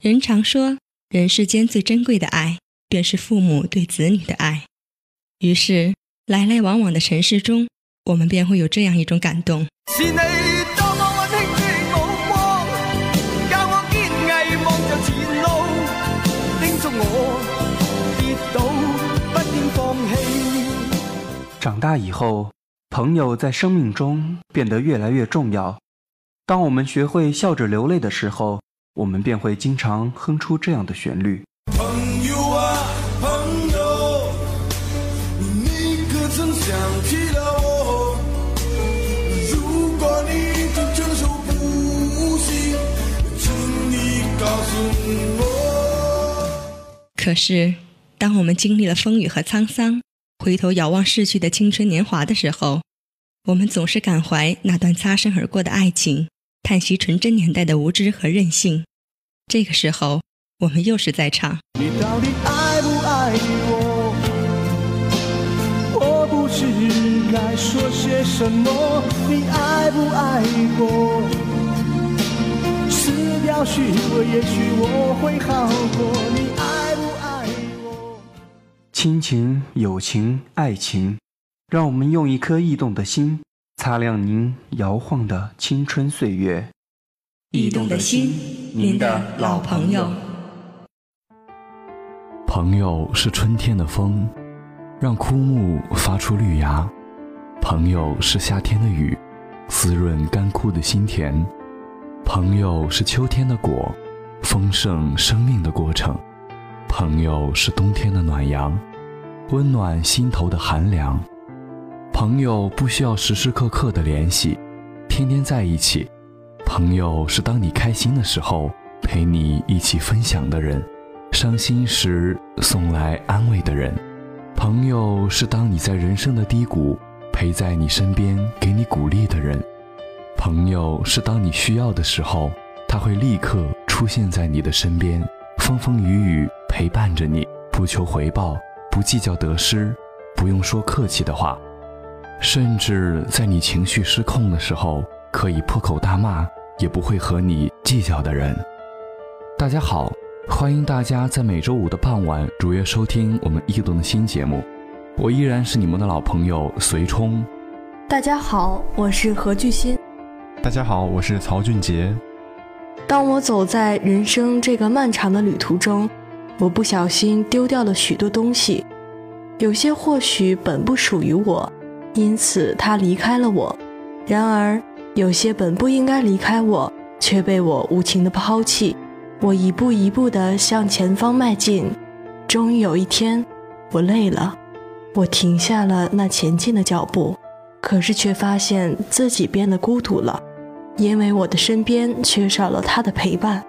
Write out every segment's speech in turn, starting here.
人常说，人世间最珍贵的爱，便是父母对子女的爱。于是，来来往往的尘世中，我们便会有这样一种感动。长大以后，朋友在生命中变得越来越重要。当我们学会笑着流泪的时候，我们便会经常哼出这样的旋律。朋友啊，朋友，你可曾想起了我？如果你正承受不幸，请你告诉我。可是，当我们经历了风雨和沧桑，回头遥望逝去的青春年华的时候，我们总是感怀那段擦身而过的爱情，叹息纯真年代的无知和任性。这个时候，我们又是在唱。你到底爱不爱我？我不知该说些什么。你爱不爱我？撕掉虚伪，也许我会好过。你爱不爱我？亲情、友情、爱情，让我们用一颗驿动的心，擦亮您摇晃的青春岁月。驿动的心，您的老朋友。朋友是春天的风，让枯木发出绿芽；朋友是夏天的雨，滋润干枯的心田；朋友是秋天的果，丰盛生命的过程；朋友是冬天的暖阳。温暖心头的寒凉，朋友不需要时时刻刻的联系，天天在一起。朋友是当你开心的时候陪你一起分享的人，伤心时送来安慰的人。朋友是当你在人生的低谷陪在你身边给你鼓励的人。朋友是当你需要的时候，他会立刻出现在你的身边，风风雨雨陪伴着你，不求回报。不计较得失，不用说客气的话，甚至在你情绪失控的时候，可以破口大骂，也不会和你计较的人。大家好，欢迎大家在每周五的傍晚如约收听我们异动的新节目。我依然是你们的老朋友随冲。大家好，我是何巨欣。大家好，我是曹俊杰。当我走在人生这个漫长的旅途中。我不小心丢掉了许多东西，有些或许本不属于我，因此他离开了我；然而有些本不应该离开我，却被我无情的抛弃。我一步一步地向前方迈进，终于有一天，我累了，我停下了那前进的脚步，可是却发现自己变得孤独了，因为我的身边缺少了他的陪伴，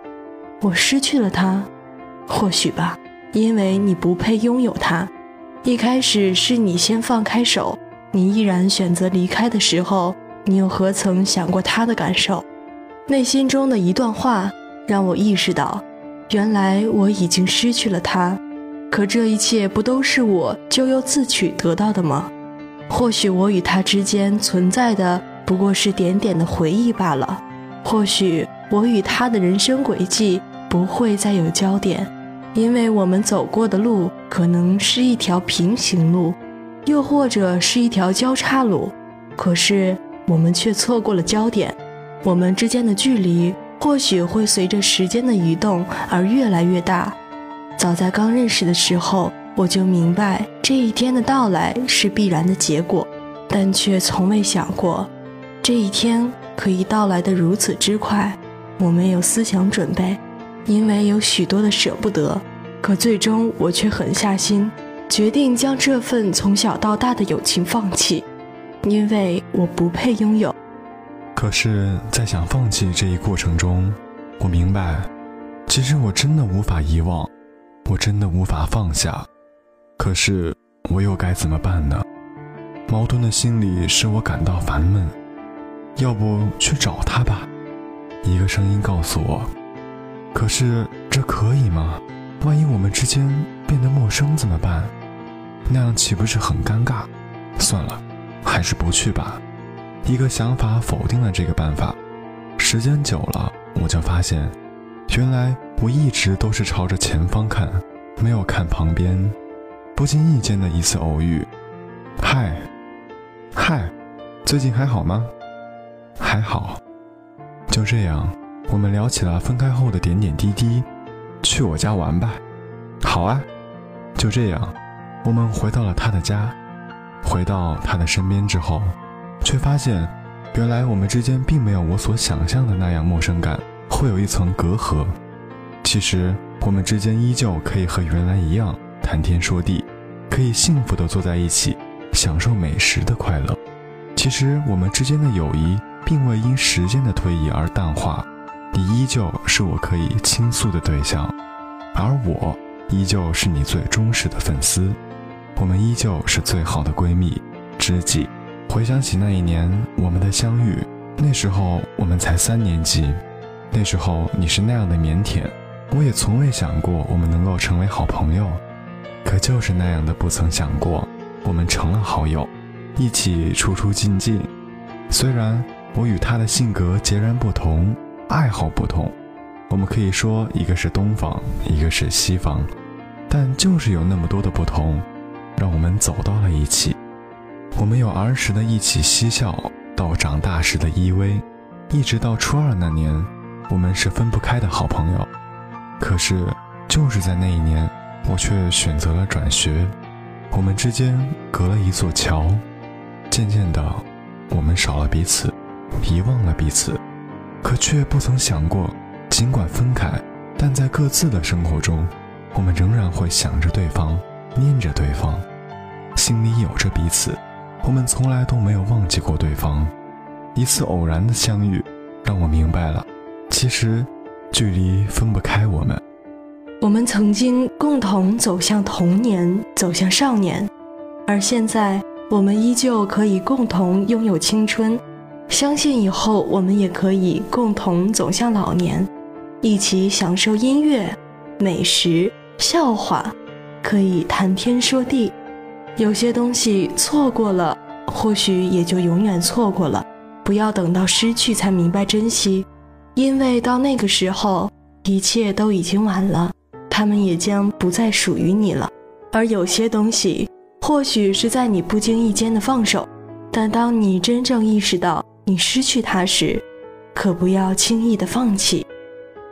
我失去了他。或许吧，因为你不配拥有他。一开始是你先放开手，你毅然选择离开的时候，你又何曾想过他的感受？内心中的一段话让我意识到，原来我已经失去了他。可这一切不都是我咎由自取得到的吗？或许我与他之间存在的不过是点点的回忆罢了。或许我与他的人生轨迹不会再有交点。因为我们走过的路可能是一条平行路，又或者是一条交叉路，可是我们却错过了焦点。我们之间的距离或许会随着时间的移动而越来越大。早在刚认识的时候，我就明白这一天的到来是必然的结果，但却从未想过这一天可以到来的如此之快。我没有思想准备。因为有许多的舍不得，可最终我却狠下心，决定将这份从小到大的友情放弃，因为我不配拥有。可是，在想放弃这一过程中，我明白，其实我真的无法遗忘，我真的无法放下。可是，我又该怎么办呢？矛盾的心理使我感到烦闷。要不去找他吧？一个声音告诉我。可是这可以吗？万一我们之间变得陌生怎么办？那样岂不是很尴尬？算了，还是不去吧。一个想法否定了这个办法。时间久了，我就发现，原来我一直都是朝着前方看，没有看旁边。不经意间的一次偶遇，嗨，嗨，最近还好吗？还好。就这样，我们聊起了分开后的点点滴滴。去我家玩吧。好啊。就这样，我们回到了他的家。回到他的身边之后，却发现，原来我们之间并没有我所想象的那样陌生感，会有一层隔阂。其实我们之间依旧可以和原来一样谈天说地，可以幸福的坐在一起，享受美食的快乐。其实我们之间的友谊并未因时间的推移而淡化，你依旧是我可以倾诉的对象，而我依旧是你最忠实的粉丝。我们依旧是最好的闺蜜、知己。回想起那一年我们的相遇，那时候我们才三年级，那时候你是那样的腼腆。我也从未想过我们能够成为好朋友，可就是那样的不曾想过，我们成了好友，一起出出进进。虽然我与他的性格截然不同，爱好不同，我们可以说一个是东方，一个是西方，但就是有那么多的不同，让我们走到了一起。我们有儿时的一起嬉笑，到长大时的依偎，一直到初二那年，我们是分不开的好朋友。可是，就是在那一年，我却选择了转学，我们之间隔了一座桥。渐渐的，我们少了彼此，遗忘了彼此，可却不曾想过，尽管分开，但在各自的生活中，我们仍然会想着对方，念着对方，心里有着彼此。我们从来都没有忘记过对方。一次偶然的相遇，让我明白了，其实。距离分不开我们，我们曾经共同走向童年，走向少年，而现在我们依旧可以共同拥有青春。相信以后我们也可以共同走向老年，一起享受音乐、美食、笑话，可以谈天说地。有些东西错过了，或许也就永远错过了。不要等到失去才明白珍惜。因为到那个时候，一切都已经晚了，他们也将不再属于你了。而有些东西，或许是在你不经意间的放手，但当你真正意识到你失去它时，可不要轻易的放弃。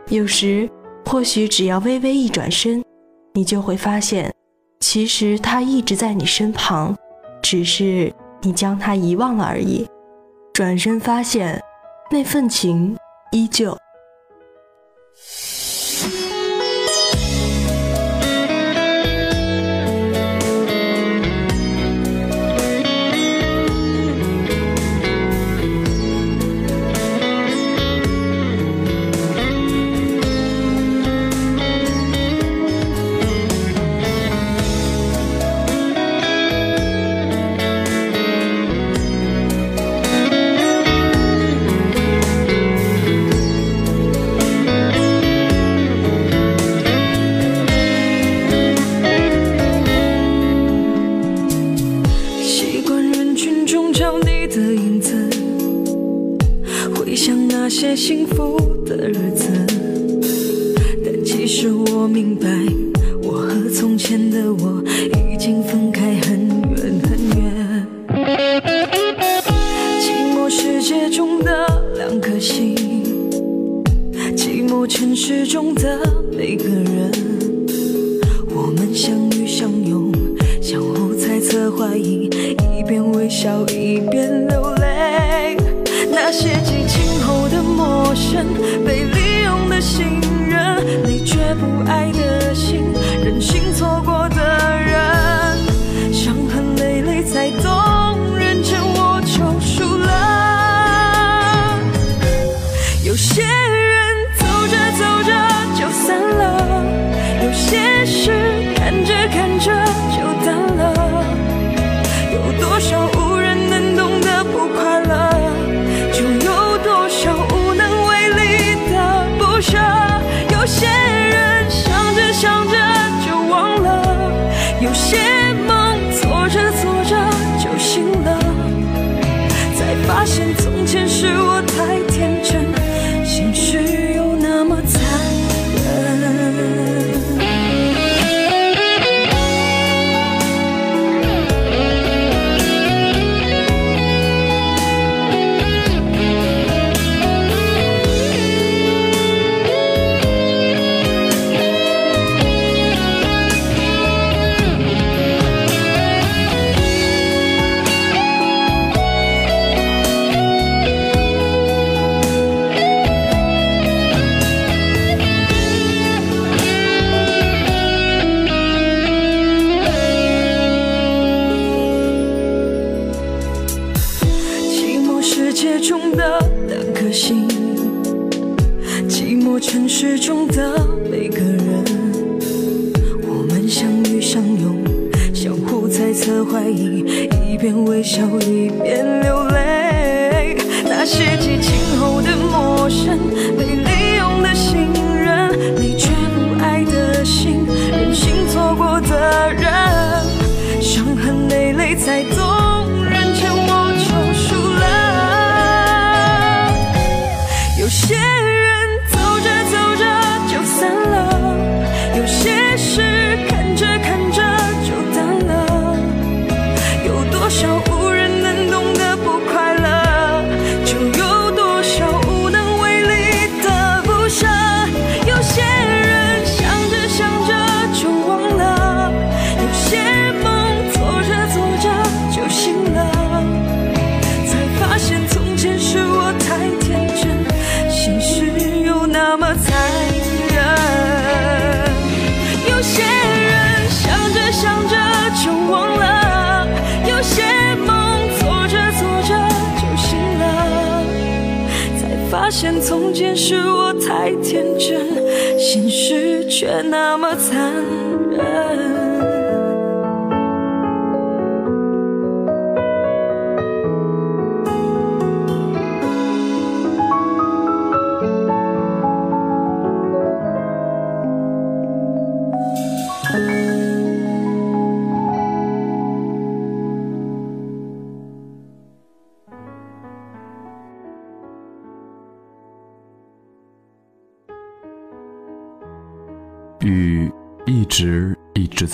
有时，或许只要微微一转身，你就会发现，其实他一直在你身旁，只是你将他遗忘了而已。转身发现，那份情。依旧。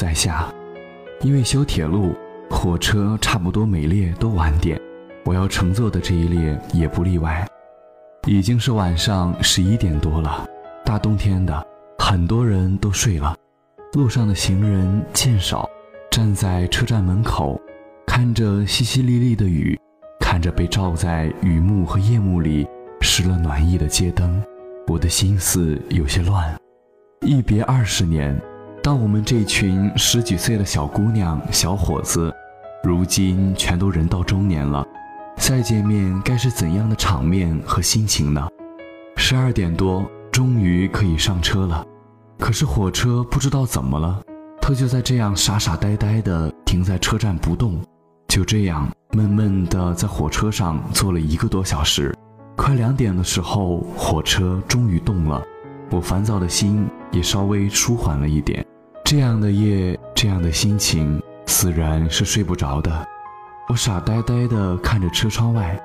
在下，因为修铁路，火车差不多每列都晚点，我要乘坐的这一列也不例外。已经是晚上十一点多了，大冬天的，很多人都睡了，路上的行人渐少。站在车站门口，看着淅淅沥沥的雨，看着被罩在雨幕和夜幕里湿了暖意的街灯，我的心思有些乱。一别二十年，当我们这群十几岁的小姑娘、小伙子，如今全都人到中年了，再见面该是怎样的场面和心情呢？十二点多，终于可以上车了，可是火车不知道怎么了，它就在这样傻傻呆呆地停在车站不动，就这样闷闷地在火车上坐了一个多小时。快两点的时候，火车终于动了。我烦躁的心也稍微舒缓了一点。这样的夜，这样的心情，自然是睡不着的。我傻呆呆地看着车窗外，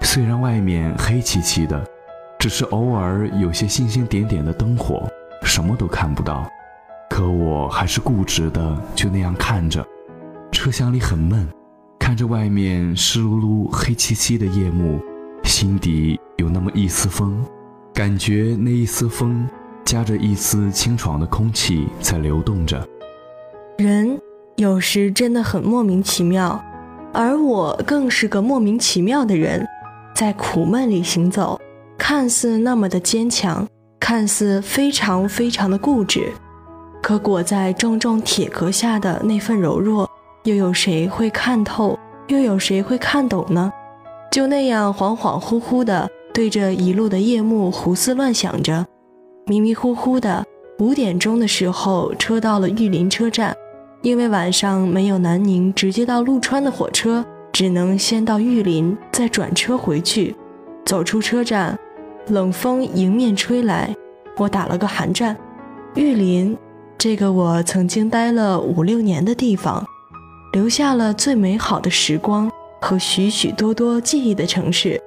虽然外面黑漆漆的，只是偶尔有些星星点点的灯火，什么都看不到。可我还是固执的就那样看着。车厢里很闷，看着外面湿漉漉、黑漆漆的夜幕，心底有那么一丝风。感觉那一丝风，夹着一丝清爽的空气在流动着。人有时真的很莫名其妙，而我更是个莫名其妙的人，在苦闷里行走，看似那么的坚强，看似非常非常的固执，可裹在重重铁壳下的那份柔弱，又有谁会看透？又有谁会看懂呢？就那样恍恍惚惚的。对着一路的夜幕胡思乱想着，迷迷糊糊的。五点钟的时候，车到了玉林车站，因为晚上没有南宁直接到陆川的火车，只能先到玉林，再转车回去。走出车站，冷风迎面吹来，我打了个寒战。玉林，这个我曾经待了五六年的地方，留下了最美好的时光和许许多多记忆的城市。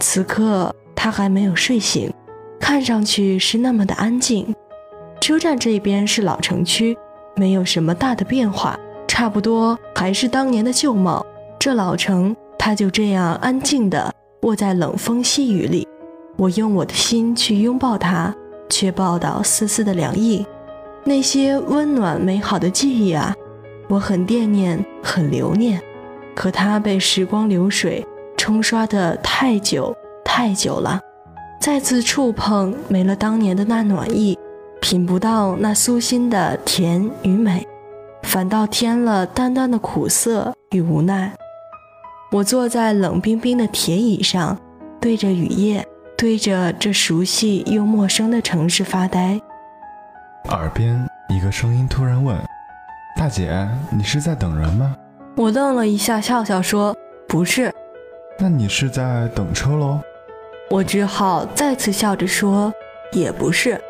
此刻他还没有睡醒，看上去是那么的安静。车站这边是老城区，没有什么大的变化，差不多还是当年的旧貌。这老城，它就这样安静地卧在冷风细雨里。我用我的心去拥抱它，却抱到丝丝的凉意。那些温暖美好的记忆啊，我很惦念，很留念。可它被时光流水。冲刷的太久太久了，再次触碰没了当年的那暖意，品不到那酥心的甜与美，反倒添了淡淡的苦涩与无奈。我坐在冷冰冰的铁椅上，对着雨夜，对着这熟悉又陌生的城市发呆。耳边一个声音突然问：“大姐，你是在等人吗？”我愣了一下，笑笑说：“不是。”那你是在等车喽？我只好再次笑着说：“也不是。”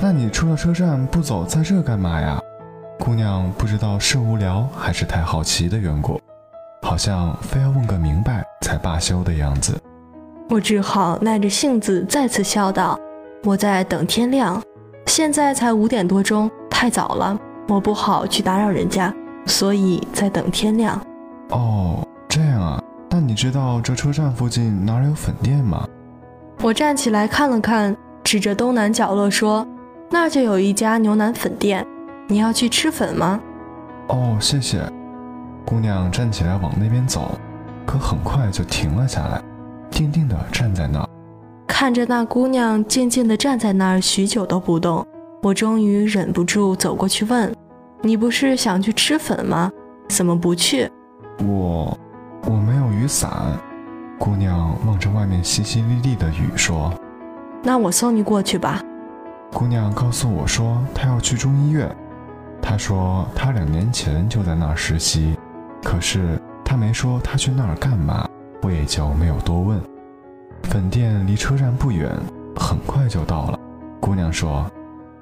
那你出了车站不走，在这干嘛呀？姑娘不知道是无聊还是太好奇的缘故，好像非要问个明白才罢休的样子。我只好耐着性子再次笑道：“我在等天亮，现在才五点多钟，太早了，我不好去打扰人家，所以在等天亮。”哦，这样啊。那你知道这车站附近哪儿有粉店吗？我站起来看了看，指着东南角落说：“那就有一家牛腩粉店，你要去吃粉吗？”哦，谢谢。姑娘站起来往那边走，可很快就停了下来，定定地站在那儿。看着那姑娘静静地站在那儿许久都不动，我终于忍不住走过去问：“你不是想去吃粉吗？怎么不去？”我。我没有雨伞，姑娘望着外面淅淅沥沥的雨说：“那我送你过去吧。”姑娘告诉我说她要去中医院，她说她两年前就在那儿实习，可是她没说她去那儿干嘛，我也就没有多问。粉店离车站不远，很快就到了。姑娘说：“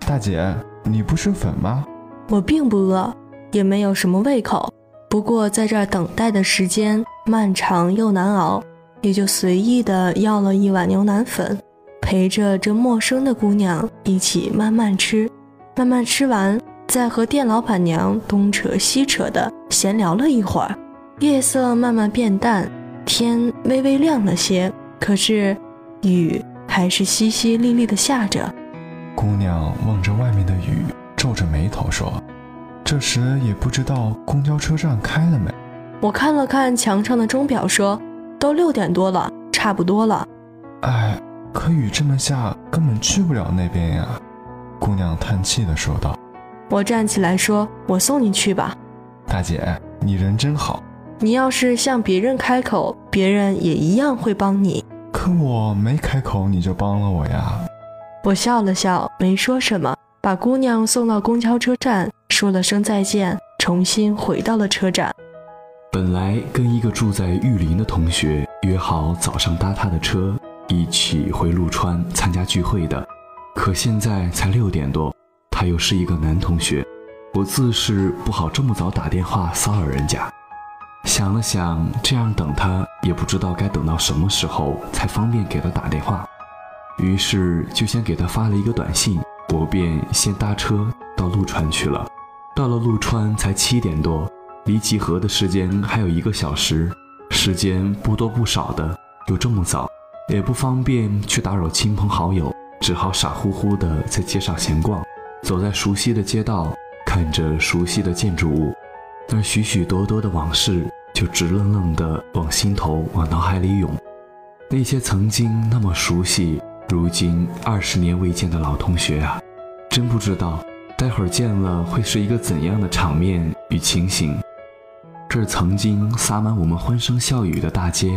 大姐，你不吃粉吗？”我并不饿，也没有什么胃口。不过在这儿等待的时间漫长又难熬，也就随意的要了一碗牛腩粉，陪着这陌生的姑娘一起慢慢吃，慢慢吃完，再和店老板娘东扯西扯的闲聊了一会儿。夜色慢慢变淡，天微微亮了些，可是雨还是淅淅沥沥的下着。姑娘望着外面的雨，皱着眉头说。这时也不知道公交车站开了没。我看了看墙上的钟表，说：“都六点多了，差不多了。”哎，可雨这么下，根本去不了那边呀。姑娘叹气地说道。我站起来说：“我送你去吧。”大姐，你人真好。你要是向别人开口，别人也一样会帮你。可我没开口，你就帮了我呀。我笑了笑，没说什么，把姑娘送到公交车站。说了声再见，重新回到了车站。本来跟一个住在玉林的同学约好早上搭他的车一起回陆川参加聚会的，可现在才六点多，他又是一个男同学，我自是不好这么早打电话骚扰人家。想了想，这样等他也不知道该等到什么时候才方便给他打电话，于是就先给他发了一个短信，我便先搭车到陆川去了。到了陆川才七点多，离集合的时间还有一个小时，时间不多不少的，又这么早，也不方便去打扰亲朋好友，只好傻乎乎的在街上闲逛，走在熟悉的街道，看着熟悉的建筑物，那许许多多的往事就直愣愣的往心头、往脑海里涌，那些曾经那么熟悉，如今二十年未见的老同学啊，真不知道。待会儿见了会是一个怎样的场面与情形？这曾经洒满我们欢声笑语的大街，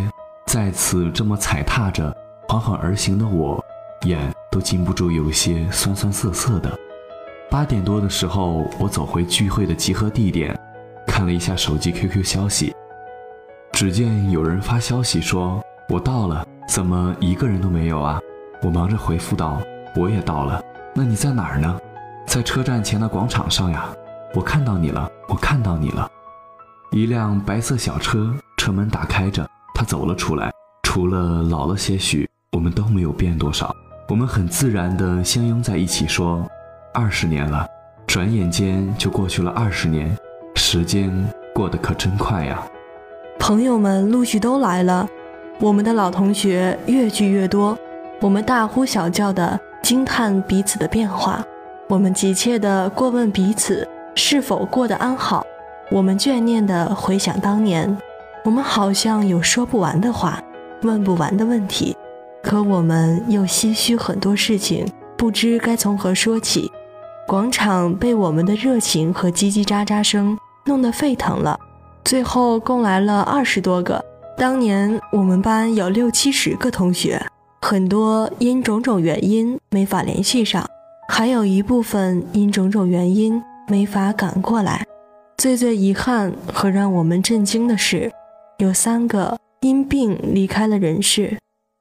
再次这么踩踏着缓缓而行的我，眼都禁不住有些酸酸涩涩的。八点多的时候，我走回聚会的集合地点，看了一下手机 QQ 消息，只见有人发消息说：“我到了，怎么一个人都没有啊？”我忙着回复道：“我也到了，那你在哪儿呢？”在车站前的广场上呀，我看到你了，我看到你了。一辆白色小车，车门打开着，他走了出来。除了老了些许，我们都没有变多少。我们很自然地相拥在一起，说：“二十年了，转眼间就过去了二十年，时间过得可真快呀。”朋友们陆续都来了，我们的老同学越聚越多，我们大呼小叫的惊叹彼此的变化。我们急切地过问彼此是否过得安好，我们眷念地回想当年，我们好像有说不完的话，问不完的问题，可我们又唏嘘很多事情，不知该从何说起。广场被我们的热情和叽叽喳喳声弄得沸腾了，最后共来了二十多个。当年我们班有六七十个同学，很多因种种原因没法联系上。还有一部分因种种原因没法赶过来，最最遗憾和让我们震惊的是，有三个因病离开了人世，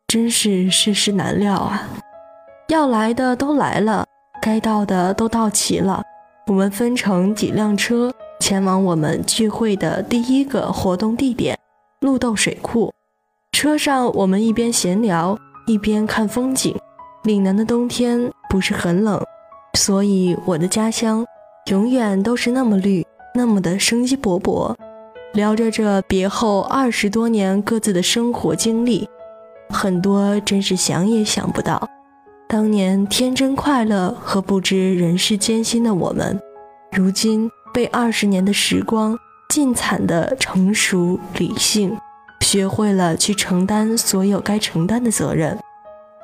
真是世事难料啊！要来的都来了，该到的都到齐了。我们分成几辆车前往我们聚会的第一个活动地点——鹿豆水库。车上，我们一边闲聊，一边看风景。岭南的冬天不是很冷，所以我的家乡永远都是那么绿，那么的生机勃勃。聊着这别后二十多年各自的生活经历，很多真是想也想不到。当年天真快乐和不知人世艰辛的我们，如今被二十年的时光尽惨的成熟理性，学会了去承担所有该承担的责任。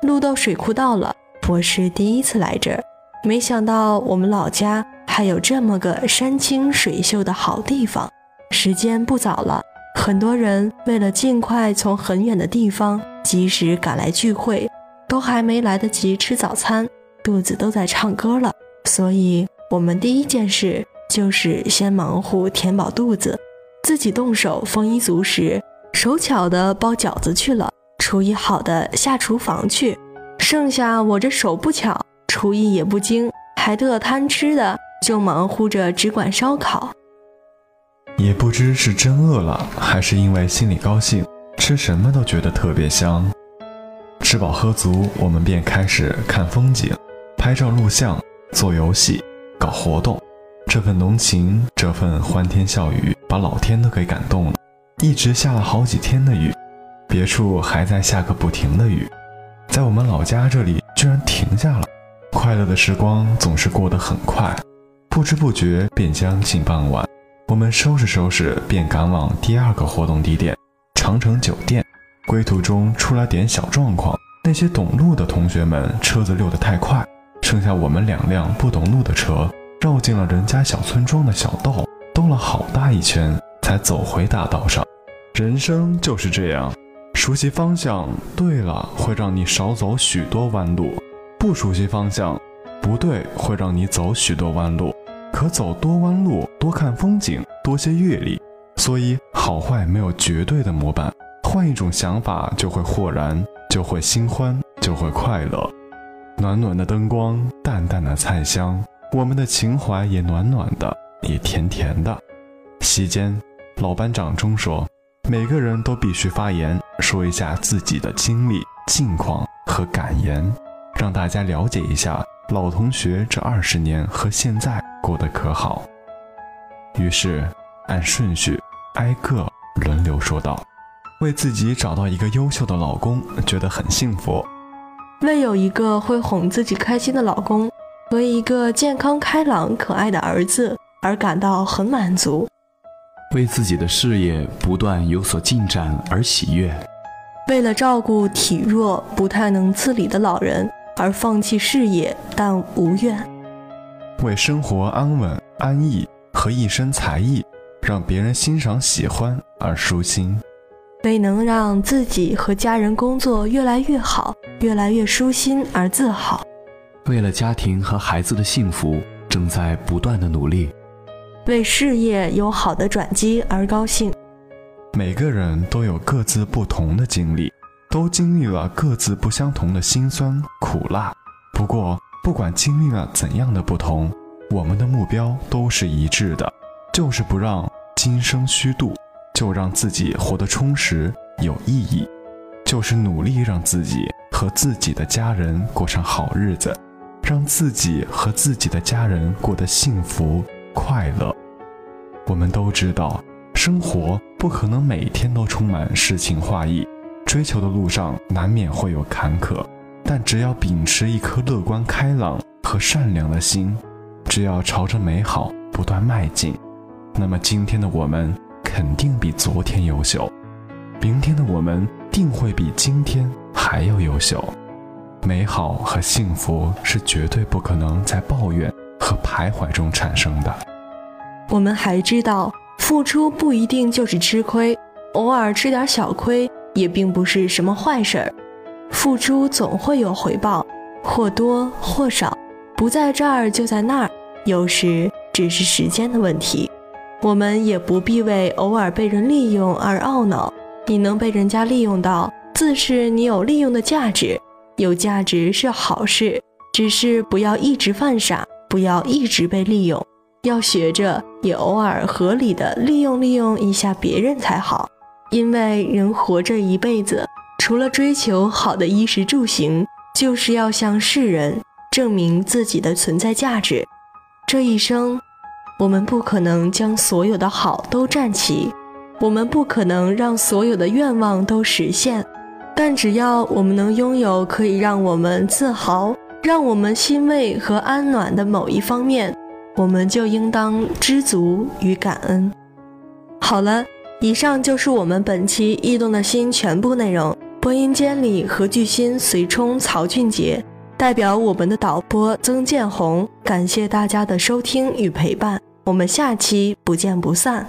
路到水库到了，我是第一次来这儿，没想到我们老家还有这么个山清水秀的好地方。时间不早了，很多人为了尽快从很远的地方及时赶来聚会。都还没来得及吃早餐，肚子都在唱歌了。所以，我们第一件事就是先忙活填饱肚子，自己动手丰衣足食，手巧的包饺子去了，厨艺好的下厨房去，剩下我这手不巧，厨艺也不精，还特贪吃的，就忙乎着只管烧烤。也不知是真饿了，还是因为心里高兴，吃什么都觉得特别香。吃饱喝足，我们便开始看风景、拍照录像、做游戏、搞活动。这份浓情，这份欢天笑语，把老天都给感动了。一直下了好几天的雨，别处还在下个不停的雨，在我们老家这里居然停下了。快乐的时光总是过得很快，不知不觉便将近傍晚。我们收拾收拾，便赶往第二个活动地点——长城酒店。归途中出了点小状况，那些懂路的同学们车子溜得太快，剩下我们两辆不懂路的车，绕进了人家小村庄的小道，兜了好大一圈才走回大道上。人生就是这样，熟悉方向对了，会让你少走许多弯路；不熟悉方向不对，会让你走许多弯路。可走多弯路，多看风景，多些阅历。所以好坏没有绝对的模板。换一种想法，就会豁然，就会新欢，就会快乐。暖暖的灯光，淡淡的菜香，我们的情怀也暖暖的，也甜甜的。席间，老班长中说：“每个人都必须发言，说一下自己的经历、近况和感言，让大家了解一下老同学这二十年和现在过得可好。”于是，按顺序挨个轮流说道。为自己找到一个优秀的老公，觉得很幸福；为有一个会哄自己开心的老公和一个健康开朗可爱的儿子而感到很满足；为自己的事业不断有所进展而喜悦；为了照顾体弱不太能自理的老人而放弃事业但无怨；为生活安稳安逸和一身才艺让别人欣赏喜欢而舒心。为能让自己和家人工作越来越好、越来越舒心而自豪；为了家庭和孩子的幸福，正在不断的努力；为事业有好的转机而高兴。每个人都有各自不同的经历，都经历了各自不相同的辛酸苦辣。不过，不管经历了怎样的不同，我们的目标都是一致的，就是不让今生虚度。就让自己活得充实有意义，就是努力让自己和自己的家人过上好日子，让自己和自己的家人过得幸福快乐。我们都知道，生活不可能每天都充满诗情画意，追求的路上难免会有坎坷，但只要秉持一颗乐观开朗和善良的心，只要朝着美好不断迈进，那么今天的我们。肯定比昨天优秀，明天的我们定会比今天还要优秀。美好和幸福是绝对不可能在抱怨和徘徊中产生的。我们还知道，付出不一定就是吃亏，偶尔吃点小亏也并不是什么坏事儿。付出总会有回报，或多或少，不在这儿就在那儿，有时只是时间的问题。我们也不必为偶尔被人利用而懊恼。你能被人家利用到，自是你有利用的价值，有价值是好事。只是不要一直犯傻，不要一直被利用，要学着也偶尔合理的利用利用一下别人才好。因为人活着一辈子，除了追求好的衣食住行，就是要向世人证明自己的存在价值。这一生，我们不可能将所有的好都占齐，我们不可能让所有的愿望都实现，但只要我们能拥有可以让我们自豪、让我们欣慰和安暖的某一方面，我们就应当知足与感恩。好了。以上就是我们本期《异动的心》全部内容。播音间里，何巨新、随冲、曹俊杰代表我们的导播曾建红，感谢大家的收听与陪伴，我们下期不见不散。